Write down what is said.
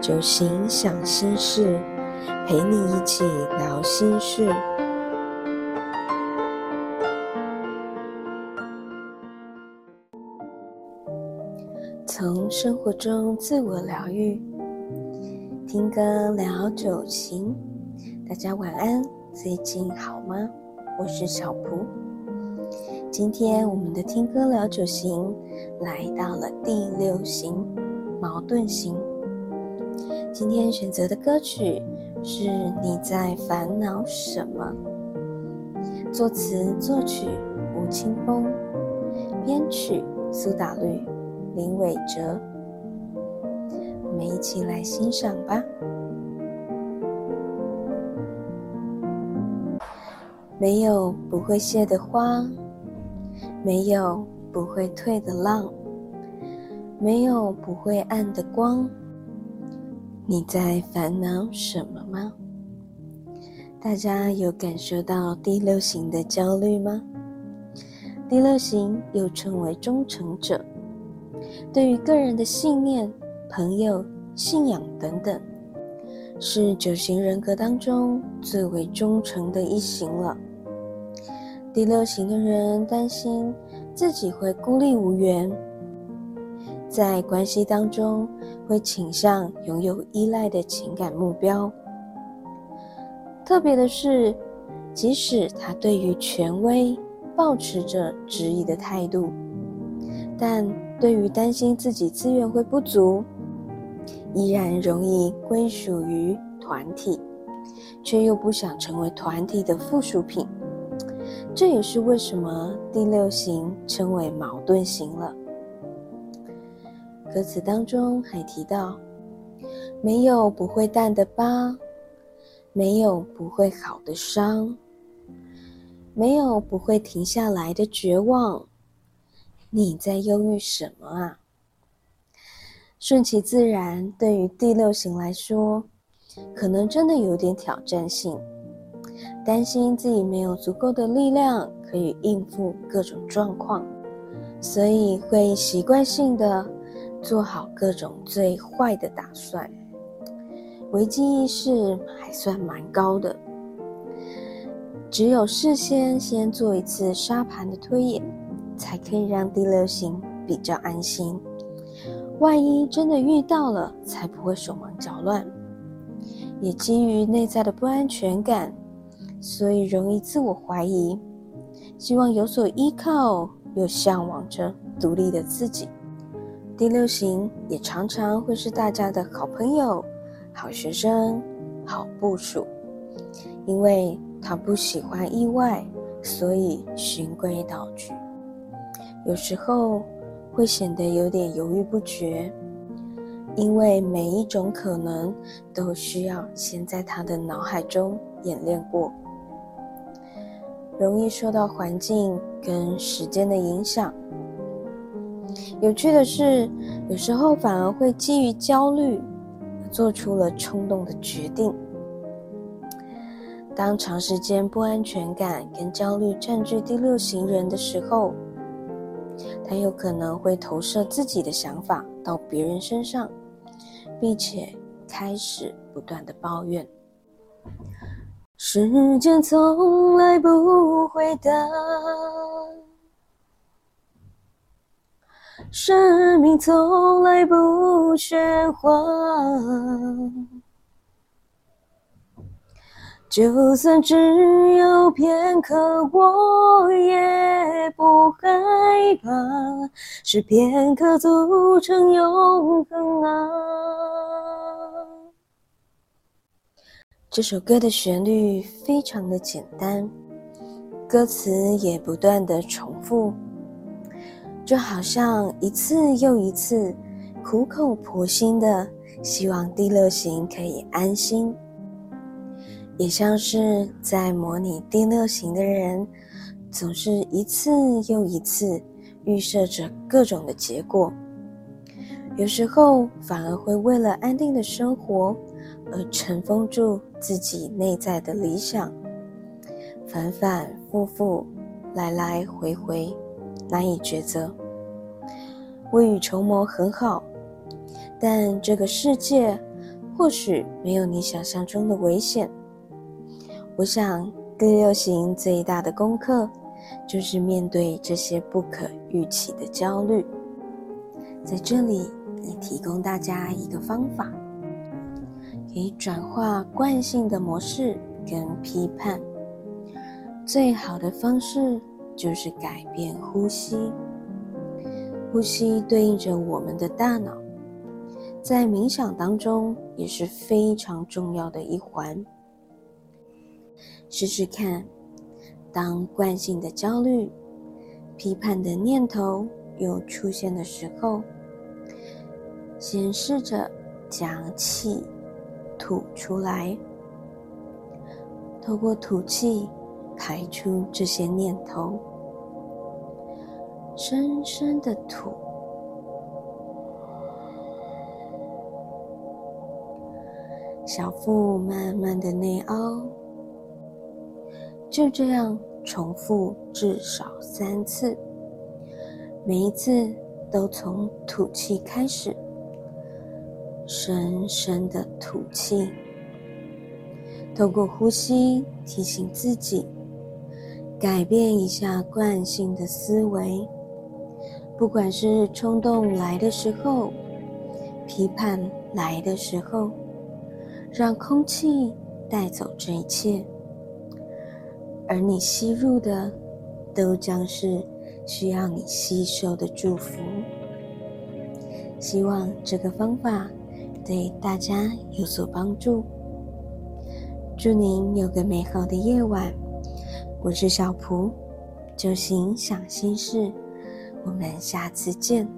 酒行想心事，陪你一起聊心事。从生活中自我疗愈，听歌聊酒行。大家晚安，最近好吗？我是小蒲。今天我们的听歌聊酒行来到了第六行矛盾型。今天选择的歌曲是《你在烦恼什么》，作词作曲吴青峰，编曲苏打绿、林伟哲。我们一起来欣赏吧。没有不会谢的花。没有不会退的浪，没有不会暗的光。你在烦恼什么吗？大家有感受到第六型的焦虑吗？第六型又称为忠诚者，对于个人的信念、朋友、信仰等等，是九型人格当中最为忠诚的一型了。第六型的人担心自己会孤立无援，在关系当中会倾向拥有依赖的情感目标。特别的是，即使他对于权威保持着质疑的态度，但对于担心自己资源会不足，依然容易归属于团体，却又不想成为团体的附属品。这也是为什么第六型称为矛盾型了。歌词当中还提到：“没有不会淡的疤，没有不会好的伤，没有不会停下来的绝望。”你在忧郁什么啊？顺其自然，对于第六型来说，可能真的有点挑战性。担心自己没有足够的力量可以应付各种状况，所以会习惯性的做好各种最坏的打算。危机意识还算蛮高的，只有事先先做一次沙盘的推演，才可以让第六型比较安心。万一真的遇到了，才不会手忙脚乱。也基于内在的不安全感。所以容易自我怀疑，希望有所依靠，又向往着独立的自己。第六型也常常会是大家的好朋友、好学生、好部署，因为他不喜欢意外，所以循规蹈矩。有时候会显得有点犹豫不决，因为每一种可能都需要先在他的脑海中演练过。容易受到环境跟时间的影响。有趣的是，有时候反而会基于焦虑，做出了冲动的决定。当长时间不安全感跟焦虑占据第六型人的时候，他有可能会投射自己的想法到别人身上，并且开始不断的抱怨。时间从来不回答，生命从来不喧哗。就算只有片刻，我也不害怕。是片刻组成永恒啊。这首歌的旋律非常的简单，歌词也不断的重复，就好像一次又一次苦口婆心的希望第六型可以安心，也像是在模拟第六型的人总是一次又一次预设着各种的结果，有时候反而会为了安定的生活。而尘封住自己内在的理想，反反复复，来来回回，难以抉择。未雨绸缪很好，但这个世界或许没有你想象中的危险。我想，第六型最大的功课就是面对这些不可预期的焦虑。在这里，也提供大家一个方法，可以转化惯性的模式跟批判。最好的方式就是改变呼吸。呼吸对应着我们的大脑，在冥想当中也是非常重要的一环。试试看，当惯性的焦虑、批判的念头又出现的时候，先试着将气吐出来，透过吐气排出这些念头。深深的吐，小腹慢慢的内凹，就这样重复至少三次，每一次都从吐气开始，深深的吐气，透过呼吸提醒自己，改变一下惯性的思维。不管是冲动来的时候，批判来的时候，让空气带走这一切，而你吸入的，都将是需要你吸收的祝福。希望这个方法对大家有所帮助。祝您有个美好的夜晚。我是小蒲，就行想心事。我们下次见。